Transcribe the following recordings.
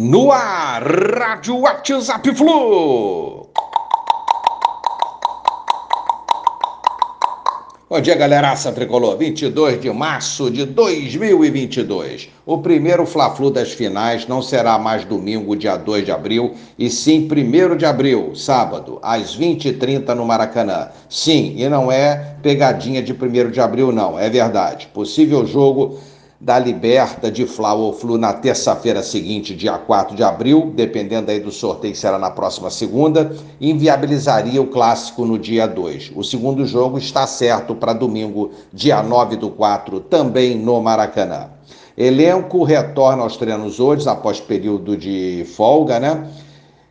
No ar, Rádio WhatsApp Flu. Bom dia, galeraça tricolor. 22 de março de 2022. O primeiro Fla-Flu das finais não será mais domingo, dia 2 de abril, e sim 1 de abril, sábado, às 20h30 no Maracanã. Sim, e não é pegadinha de 1 de abril, não, é verdade. Possível jogo da Liberta de Fla ou Flu na terça-feira seguinte, dia 4 de abril, dependendo aí do sorteio que será na próxima segunda, inviabilizaria o clássico no dia 2. O segundo jogo está certo para domingo, dia 9 do 4, também no Maracanã. Elenco retorna aos treinos hoje, após período de folga, né?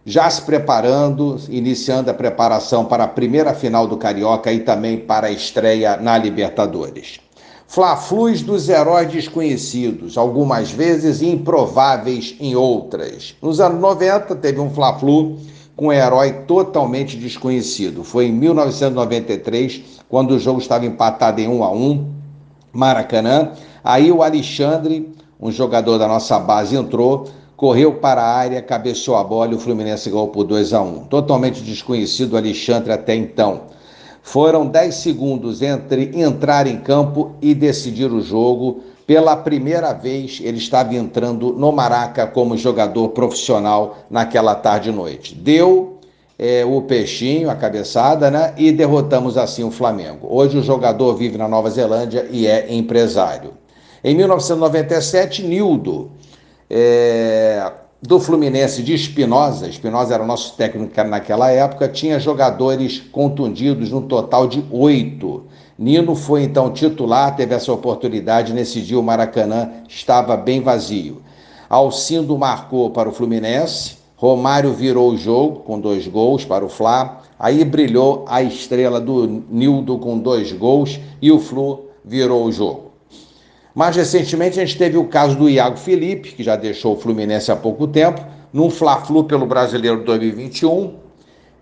Já se preparando, iniciando a preparação para a primeira final do Carioca e também para a estreia na Libertadores. Fla-flus dos heróis desconhecidos, algumas vezes improváveis em outras. Nos anos 90 teve um Fla-flu com um herói totalmente desconhecido. Foi em 1993, quando o jogo estava empatado em 1 a 1, Maracanã. Aí o Alexandre, um jogador da nossa base, entrou, correu para a área, cabeceou a bola e o Fluminense ganhou por 2 a 1. Totalmente desconhecido o Alexandre até então. Foram 10 segundos entre entrar em campo e decidir o jogo. Pela primeira vez, ele estava entrando no Maraca como jogador profissional naquela tarde e noite. Deu é, o peixinho, a cabeçada, né? E derrotamos assim o Flamengo. Hoje o jogador vive na Nova Zelândia e é empresário. Em 1997, Nildo. É, do Fluminense de Espinosa, Espinosa era o nosso técnico naquela época, tinha jogadores contundidos no total de oito. Nino foi então titular, teve essa oportunidade. Nesse dia o Maracanã estava bem vazio. Alcindo marcou para o Fluminense, Romário virou o jogo com dois gols para o Fla. Aí brilhou a estrela do Nildo com dois gols e o Flu virou o jogo. Mais recentemente, a gente teve o caso do Iago Felipe, que já deixou o Fluminense há pouco tempo, num Fla-Flu pelo Brasileiro 2021,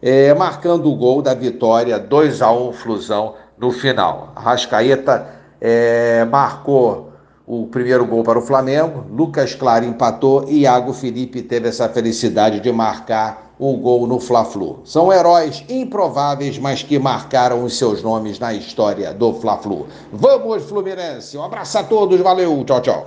é, marcando o gol da vitória 2 a 1 Flusão no final. A Rascaeta é, marcou o primeiro gol para o Flamengo, Lucas Claro empatou e Iago Felipe teve essa felicidade de marcar o gol no Fla-Flu. São heróis improváveis, mas que marcaram os seus nomes na história do Fla-Flu. Vamos, Fluminense! Um abraço a todos, valeu, tchau, tchau.